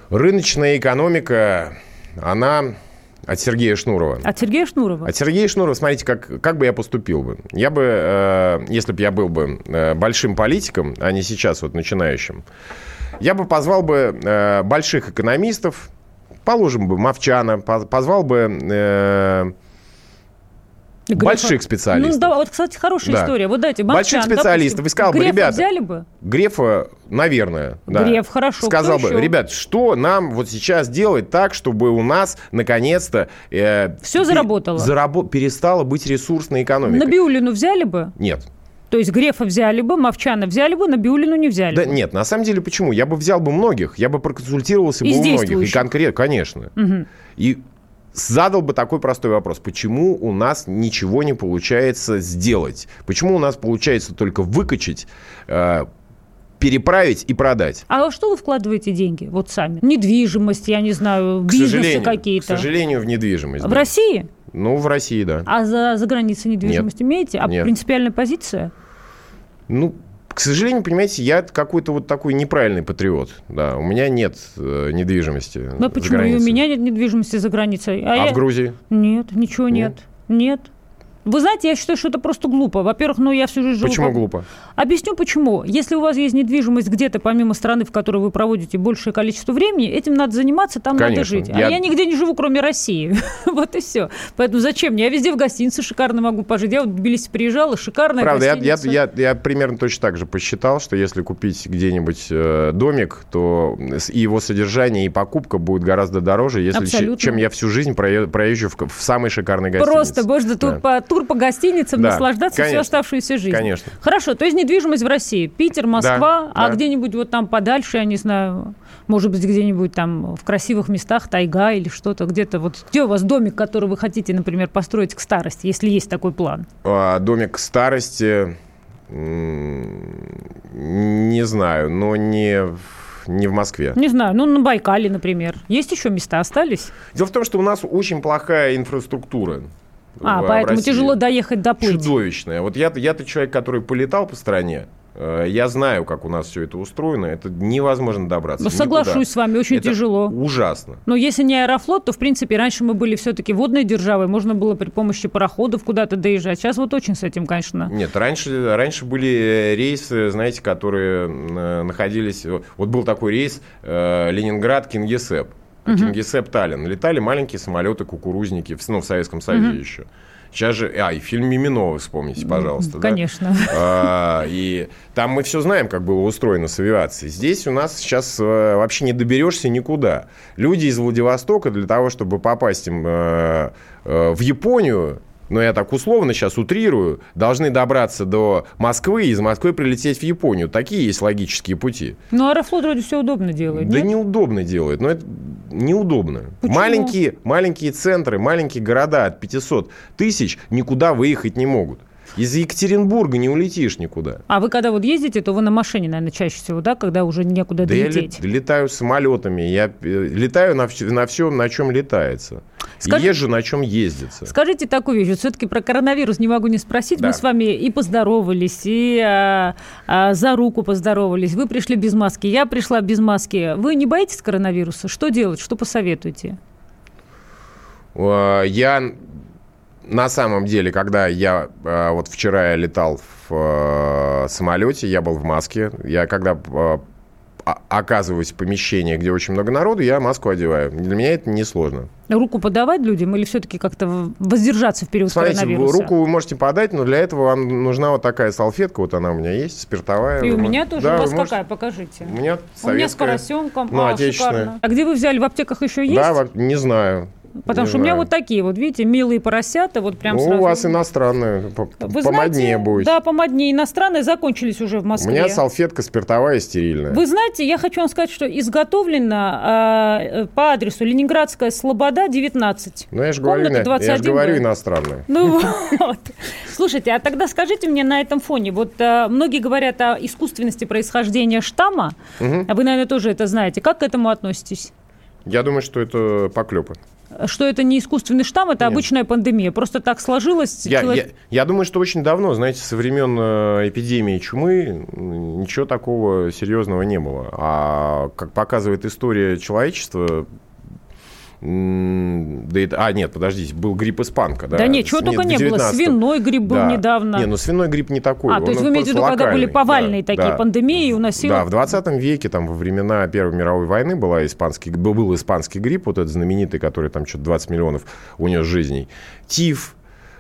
Рыночная экономика, она от Сергея Шнурова. От Сергея Шнурова? От Сергея Шнурова, смотрите, как, как бы я поступил бы. Я бы, э, если бы я был бы э, большим политиком, а не сейчас вот начинающим, я бы позвал бы э, больших экономистов, положим бы Мовчана, по- позвал бы э, Грефа- Больших специалистов. Ну, да, вот, кстати, хорошая Да. история. Вот дайте, Больших специалистов. допустим, И сказал бы, ребята, взяли бы? Грефа, наверное. Да. Греф, хорошо. Сказал бы, еще? ребят, что нам вот сейчас делать так, чтобы у нас наконец-то... э, Всё пе- заработало. зарабо- перестала быть ресурсной экономикой. Набиулину взяли бы? Нет. То есть Грефа взяли бы, Мовчана взяли бы, Набиулину не взяли Да бы. нет, на самом деле почему? Я бы взял бы многих, я бы проконсультировался Из бы у многих. И конкретно, конечно. И задал бы такой простой вопрос. Почему у нас ничего не получается сделать? Почему у нас получается только выкачать, э, переправить и продать? А во что вы вкладываете деньги? Вот сами. Недвижимость, я не знаю, К бизнесы сожалению, К какие-то. сожалению, в недвижимость. В да. России? Ну, в России, да. А за, за границей недвижимость имеете? А Нет. принципиальная позиция? Ну, к сожалению, понимаете, я какой-то вот такой неправильный патриот. Да, у меня нет э, недвижимости. За почему? И у меня нет недвижимости за границей. А я- в Грузии? Нет, ничего нет. Нет. Вы знаете, я считаю, что это просто глупо. Во-первых, ну я всю жизнь живу... Почему по- глупо? Объясню почему. Если у вас есть недвижимость где-то, помимо страны, в которой вы проводите большее количество времени, этим надо заниматься, там надо Конечно. жить. А Я- я нигде не живу, кроме России. вот и все. Поэтому зачем мне? Я везде в гостинице шикарно могу пожить. Я вот в Тбилиси приезжала, шикарная Правда, я, я, гостиница. я, я примерно точно так же посчитал, что если купить где-нибудь э, домик, то и его содержание, и покупка будет гораздо дороже, если, Абсолютно. чем я всю жизнь прое- проезжу в, в самой шикарной гостинице. Просто тур, Да. по, тур по гостиницам Да, наслаждаться всю конечно. оставшуюся жизнь. Конечно. Хорошо, то есть недвижимость в России. Питер, Москва, Да, а да. где-нибудь вот там подальше, я не знаю, может быть, где-нибудь там в красивых местах, тайга или что-то, где-то вот. Где у вас домик, который вы хотите, например, построить к старости, если есть такой план? А, домик старости, м, не знаю, но не, не в Москве. Не знаю, ну на Байкале, например. Есть еще места остались? Дело в том, что у нас очень плохая инфраструктура. А, поэтому России. тяжело доехать, доплыть. Чудовищная. Вот я, я-то человек, который полетал по стране. э, Я знаю, как у нас все это устроено. Это невозможно добраться. Ну, никуда. соглашусь с вами, очень Это тяжело. Ужасно. Но если не аэрофлот, то, в принципе, раньше мы были все-таки водной державой, можно было при помощи пароходов куда-то доезжать. Сейчас вот очень с этим, конечно. Нет, раньше, раньше были э, рейсы, знаете, которые э, находились... Вот был такой рейс э, Ленинград-Кингисепп. Кингисепп-Таллин. Летали маленькие самолеты, кукурузники, в, ну, в Советском Союзе еще. Сейчас же... А, и фильм «Мимино» вспомните, пожалуйста. да? Конечно. А, И там мы все знаем, как было устроено с авиацией. Здесь у нас сейчас э, вообще не доберешься никуда. Люди из Владивостока для того, чтобы попасть им э, э, в Японию, но я так условно сейчас утрирую, должны добраться до Москвы и из Москвы прилететь в Японию. Такие есть логические пути. Ну, Аэрофлот вроде все удобно делает, Да нет? неудобно делают, но это неудобно. Почему? Маленькие, маленькие центры, маленькие города от 500 тысяч никуда выехать не могут. Из Екатеринбурга не улетишь никуда. А вы когда вот ездите, то вы на машине, наверное, чаще всего, да, когда уже некуда Да я долететь? лет- летаю самолетами, я э, летаю на, на всем, на чем летается. Скажи- езжу, на чем ездится. Скажите такую вещь, все-таки про коронавирус не могу не спросить. Да. Мы с вами и поздоровались, и а, а, за руку поздоровались. Вы пришли без маски, я пришла без маски. Вы не боитесь коронавируса? Что делать? Что посоветуете? Э, Я на самом деле, когда я э, вот вчера я летал в э, самолете, я был в маске. Я когда э, оказываюсь в помещении, где очень много народу, я маску одеваю. Для меня это несложно. Руку подавать людям или все-таки как-то воздержаться в период Смотрите, коронавируса? руку вы можете подать, но для этого вам нужна вот такая салфетка. Вот она у меня есть, спиртовая. И у меня тоже. Да, у вас можете- какая? Покажите. У меня У меня с советская. поросенком. Ну, а, отечественная. шикарно. А где вы взяли? В аптеках еще есть? Да, не знаю. Потому Не что у меня знаю. вот такие вот, видите, милые поросята, вот прям Ну, сразу. у вас иностранные, Вы помоднее знаете, будет. Да, помоднее. Иностранные закончились уже в У Москве. меня салфетка спиртовая стерильная. Вы знаете, я хочу вам сказать, что изготовлено э, э, по адресу Ленинградская Слобода, 19. Ну, я же говорю, я же 21, говорю да? иностранная. Ну вот. Слушайте, а тогда скажите мне на этом фоне, вот э, многие говорят о искусственности происхождения штамма, а вы, наверное, тоже это знаете. Как к этому относитесь? Я думаю, что это поклепы. Что это не искусственный штамм, это Нет. обычная пандемия. Просто так сложилось. Я, человек- я- я думаю, что очень давно, знаете, со времен э, эпидемии чумы ничего такого серьезного не было. А как показывает история человечества, да это, а, нет, подождите, был грипп испанка. Да, Да нет, чего только не было. 19-м. Свиной грипп был Да. недавно. Не, ну свиной грипп не такой. А, то есть вы имеете в виду, когда были повальные Да, такие да. пандемии, уносило... Да, в 20 веке, там, во времена Первой мировой войны была испанский, был, был испанский грипп, вот этот знаменитый, который там что-то 20 миллионов унес жизней. Тиф,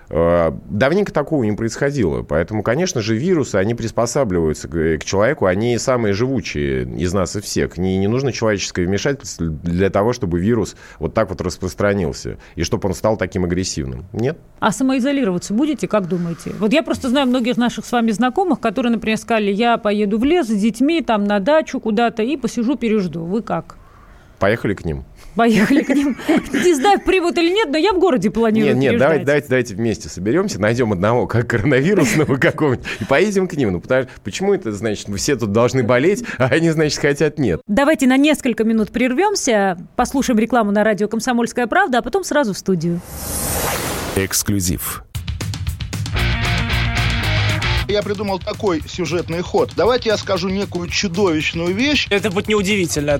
давненько такого не происходило. Поэтому, конечно же, вирусы, они приспосабливаются к, к человеку. Они самые живучие из нас и всех. Не, не нужно человеческое вмешательство для того, чтобы вирус вот так вот распространился. И чтобы он стал таким агрессивным. Нет? А самоизолироваться будете, как думаете? Вот я просто знаю многих наших с вами знакомых, которые, например, сказали, я поеду в лес с детьми, там на дачу куда-то и посижу, пережду. Вы как? Поехали к ним. Поехали к ним. Не знаю, примут или нет, но я в городе планирую Нет, нет, давайте, давайте, давайте вместе соберемся, найдем одного как коронавирусного какого-нибудь и поедем к ним. Ну, потому, почему это, значит, мы все тут должны болеть, а они, значит, хотят нет? Давайте на несколько минут прервемся, послушаем рекламу на радио «Комсомольская правда», а потом сразу в студию. Эксклюзив. Я придумал такой сюжетный ход. Давайте я скажу некую чудовищную вещь. Это будет неудивительно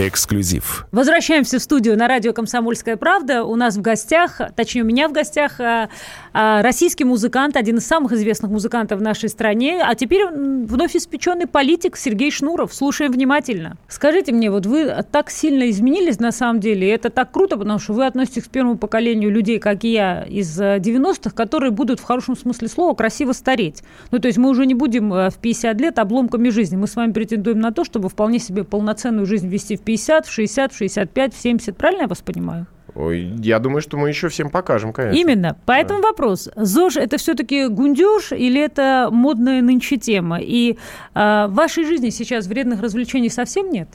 Эксклюзив. Возвращаемся в студию на радио «Комсомольская правда». У нас в гостях, точнее, у меня в гостях а, российский музыкант, один из самых известных музыкантов в нашей стране, а теперь вновь испеченный политик Сергей Шнуров. Слушаем внимательно. Скажите мне, вот вы так сильно изменились на самом деле, и это так круто, потому что вы относитесь к первому поколению людей, как и я, из 90-х, которые будут в хорошем смысле слова красиво стареть. Ну, то есть мы уже не будем э, в 50 лет обломками жизни. Мы с вами претендуем на то, чтобы вполне себе полноценную жизнь вести в 50, в 60, в 65, в 70. Правильно я вас понимаю? Ой, я думаю, что мы еще всем покажем, конечно. Именно. Поэтому да. вопрос. ЗОЖ – это все-таки гундеж или это модная нынче тема? И э, в вашей жизни сейчас вредных развлечений совсем нет?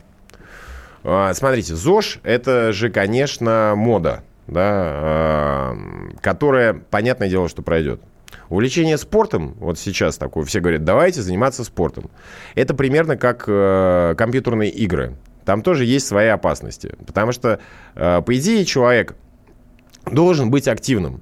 А, смотрите, ЗОЖ – это же, конечно, мода, да, а, которая, понятное дело, что пройдет. Увлечение спортом, вот сейчас такое, все говорят, давайте заниматься спортом. Это примерно как э, компьютерные игры там тоже есть свои опасности. Потому что, э, по идее, человек должен быть активным.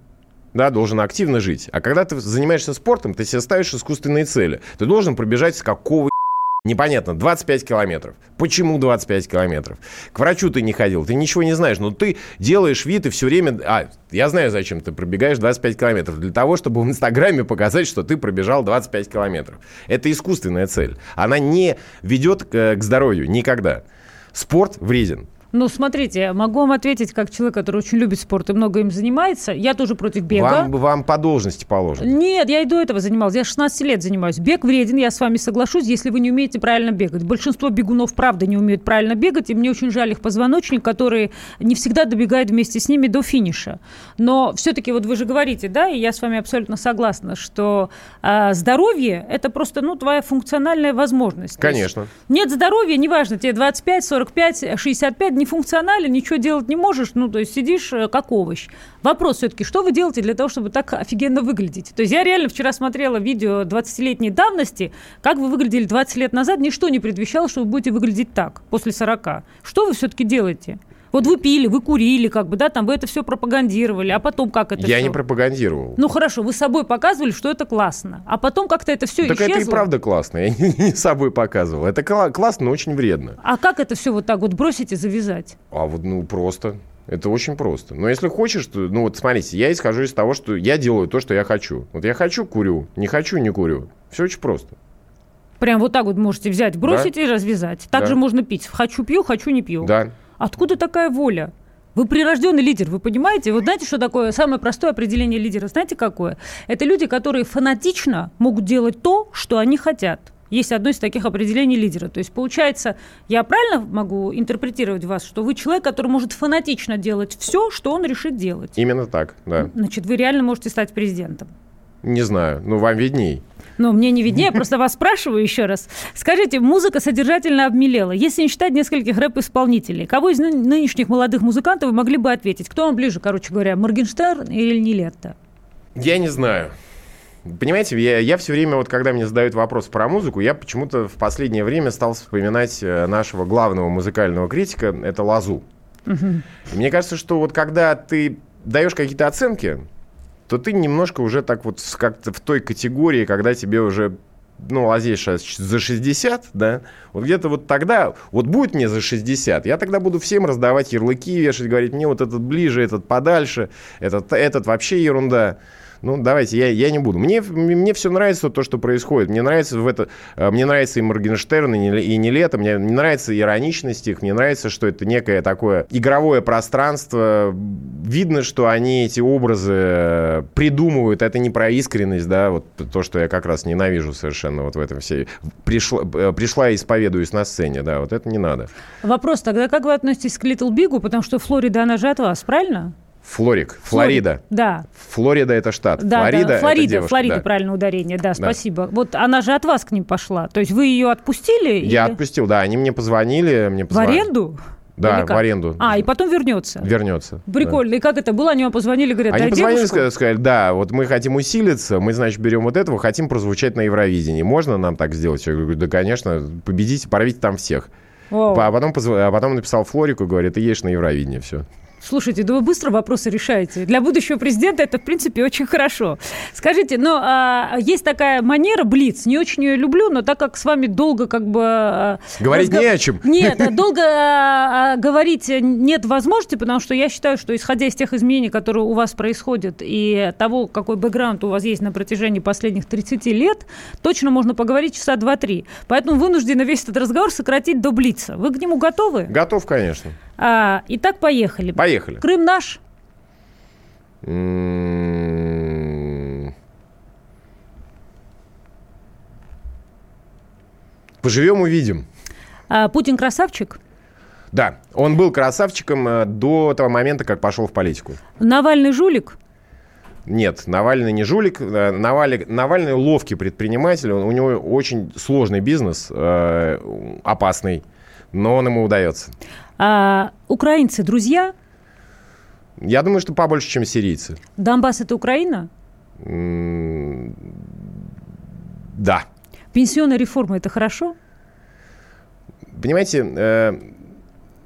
Да, должен активно жить. А когда ты занимаешься спортом, ты себе ставишь искусственные цели. Ты должен пробежать с какого Непонятно, 25 километров. Почему 25 километров? К врачу ты не ходил, ты ничего не знаешь, но ты делаешь вид и все время... А, я знаю, зачем ты пробегаешь 25 километров. Для того, чтобы в Инстаграме показать, что ты пробежал 25 километров. Это искусственная цель. Она не ведет к, к здоровью никогда спорт вреден. Ну, смотрите, могу вам ответить, как человек, который очень любит спорт и много им занимается. Я тоже против бега. Вам, вам по должности положено. Нет, я и до этого занималась. Я 16 лет занимаюсь. Бег вреден, я с вами соглашусь, если вы не умеете правильно бегать. Большинство бегунов, правда, не умеют правильно бегать, и мне очень жаль их позвоночник, который не всегда добегает вместе с ними до финиша. Но все-таки вот вы же говорите, да, и я с вами абсолютно согласна, что э, здоровье – это просто, ну, твоя функциональная возможность. Конечно. нет здоровья, неважно, тебе 25, 45, 65, нефункционален, ничего делать не можешь, ну, то есть сидишь э, как овощ. Вопрос все-таки, что вы делаете для того, чтобы так офигенно выглядеть? То есть я реально вчера смотрела видео 20-летней давности, как вы выглядели 20 лет назад, ничто не предвещало, что вы будете выглядеть так после 40. Что вы все-таки делаете? Вот вы пили, вы курили, как бы, да, там вы это все пропагандировали, а потом как это Я все? не пропагандировал. Ну хорошо, вы собой показывали, что это классно, а потом как-то это все так исчезло. это и правда классно, я не собой показывал. Это классно, но очень вредно. А как это все вот так вот бросить и завязать? А вот, ну, просто. Это очень просто. Но если хочешь, то, ну вот смотрите, я исхожу из того, что я делаю то, что я хочу. Вот я хочу, курю, не хочу, не курю. Все очень просто. Прям вот так вот можете взять, бросить да? и развязать. Так да. можно пить. Хочу пью, хочу не пью. Да. Откуда такая воля? Вы прирожденный лидер, вы понимаете? Вы знаете, что такое самое простое определение лидера? Знаете, какое? Это люди, которые фанатично могут делать то, что они хотят. Есть одно из таких определений лидера. То есть, получается, я правильно могу интерпретировать вас, что вы человек, который может фанатично делать все, что он решит делать? Именно так, да. Значит, вы реально можете стать президентом. Не знаю, ну вам видней. Ну, мне не виднее, просто вас спрашиваю еще раз. Скажите, музыка содержательно обмелела. Если не считать нескольких рэп-исполнителей, кого из нынешних молодых музыкантов вы могли бы ответить? Кто вам ближе, короче говоря, Моргенштерн или Нилетто? Я не знаю. Понимаете, я, я все время, вот когда мне задают вопрос про музыку, я почему-то в последнее время стал вспоминать э, нашего главного музыкального критика, это Лазу. Угу. Мне кажется, что вот когда ты даешь какие-то оценки, то ты немножко уже так вот как-то в той категории, когда тебе уже ну, лазеешь за 60, да, вот где-то вот тогда, вот будет мне за 60, я тогда буду всем раздавать ярлыки, вешать, говорить, мне вот этот ближе, этот подальше, этот, этот вообще ерунда. Ну, давайте, я, я не буду. Мне, мне все нравится то, что происходит. Мне нравится, в это, э, мне нравится и Моргенштерн, и не, и не лето. Мне, мне нравится ироничность их. Мне нравится, что это некое такое игровое пространство. Видно, что они эти образы э, придумывают. Это не про искренность, да, вот то, что я как раз ненавижу совершенно вот в этом все. Пришла, э, пришла и исповедуюсь на сцене, да, вот это не надо. Вопрос тогда, как вы относитесь к Литл Бигу? Потому что Флорида, она же от вас, правильно? Флорик, Флорида. Да. Флорида это штат. Да, Флорида, да. Флорида, это девушка, Флорида, да. правильное ударение, да, спасибо. Да. Вот она же от вас к ним пошла. То есть вы ее отпустили? Я или... отпустил, да. Они мне позвонили. Мне позвонили. В аренду? Да, в аренду. А, и потом вернется. Вернется. Прикольно. Да. И как это было? Они вам позвонили, говорят, Они да, позвонили, девушку? сказали, да, вот мы хотим усилиться, мы, значит, берем вот этого, хотим прозвучать на Евровидении. Можно нам так сделать? Я говорю, да, конечно, победите, порвите там всех. Воу. А потом, а потом написал Флорику, говорит, ты едешь на Евровидение, все. Слушайте, да вы быстро вопросы решаете. Для будущего президента это, в принципе, очень хорошо. Скажите, но а, есть такая манера Блиц, не очень ее люблю, но так как с вами долго как бы... А, говорить разго... не о чем. Нет, долго а, говорить нет возможности, потому что я считаю, что исходя из тех изменений, которые у вас происходят, и того, какой бэкграунд у вас есть на протяжении последних 30 лет, точно можно поговорить часа 2-3. Поэтому вынуждены весь этот разговор сократить до Блица. Вы к нему готовы? Готов, конечно. А, итак, поехали. Поехали. Крым наш? Поживем, увидим. А, Путин красавчик? Да, он был красавчиком э, до того момента, как пошел в политику. Навальный жулик? Нет, Навальный не жулик. Э, Навальный, Навальный ловкий предприниматель. У него очень сложный бизнес, э, опасный, но он ему удается. А, украинцы друзья? Я думаю, что побольше, чем сирийцы. Донбасс это Украина? Да. Пенсионная реформа это хорошо? Понимаете, э,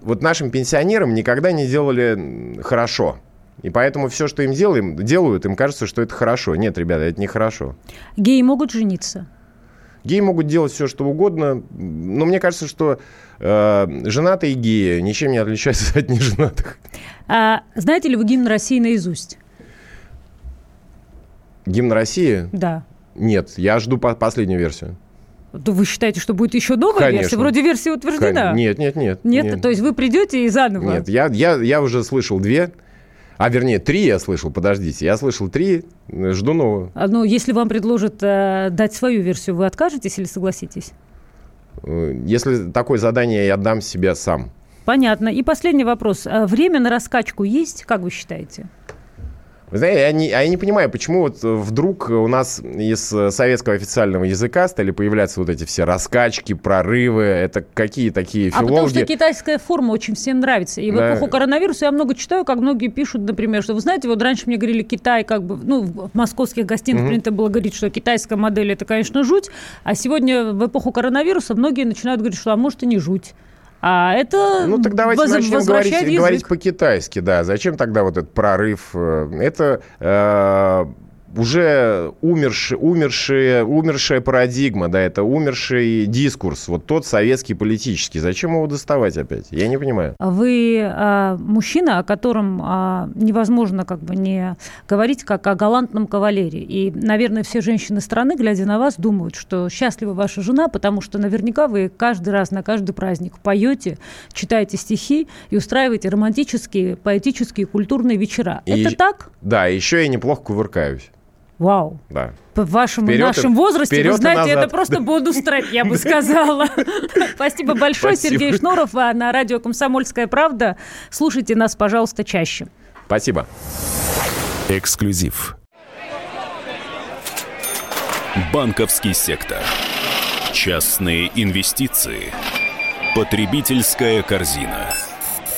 вот нашим пенсионерам никогда не делали хорошо. И поэтому все, что им делаем, делают, им кажется, что это хорошо. Нет, ребята, это не хорошо. Геи могут жениться? Геи могут делать все, что угодно. Но мне кажется, что э, женатые геи ничем не отличаются от неженатых. А знаете ли вы гимн России наизусть? Гимн России? Да. Нет, я жду по последнюю версию. То вы считаете, что будет еще новая Конечно. версия? Вроде версия утверждена. Нет, нет, нет. Нет? нет. То есть вы придете и заново? Нет, я, я, я уже слышал две. А, вернее, три я слышал, подождите. Я слышал три, жду новую. А, ну, если вам предложат э, дать свою версию, вы откажетесь или согласитесь? Э, если такое задание, я отдам себе сам. Понятно. И последний вопрос. А время на раскачку есть, как вы считаете? Вы знаете, я не, я не понимаю, почему вот вдруг у нас из советского официального языка стали появляться вот эти все раскачки, прорывы. Это какие такие филологи? А потому что китайская форма очень всем нравится. И в эпоху коронавируса я много читаю, как многие пишут, например, что, вы знаете, вот раньше мне говорили Китай, как бы, ну, в московских гостиных угу. принято было говорить, что китайская модель это, конечно, жуть. А сегодня в эпоху коронавируса многие начинают говорить, что, а может, и не жуть. А это Ну, так давайте начнем говорить, говорить по-китайски, да. Зачем тогда вот этот прорыв? Это э, уже умерший, умершая, умершая парадигма, да, это умерший дискурс, вот тот советский политический. Зачем его доставать опять? Я не понимаю. Вы а, мужчина, о котором а, невозможно как бы не говорить как о галантном кавалере. И, наверное, все женщины страны, глядя на вас, думают, что счастлива ваша жена, потому что наверняка вы каждый раз на каждый праздник поете, читаете стихи и устраиваете романтические, поэтические, культурные вечера. И, Это так? Да, еще я неплохо кувыркаюсь. Вау. Да. В вашем Вперед нашем и- возрасте, вы знаете, это просто бонус трек, я бы сказала. Спасибо большое. Сергей Шнуров а на радио «Комсомольская правда». Слушайте нас, пожалуйста, чаще. Спасибо. Эксклюзив. Банковский сектор. Частные инвестиции. Потребительская корзина.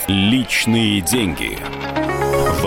Личные деньги.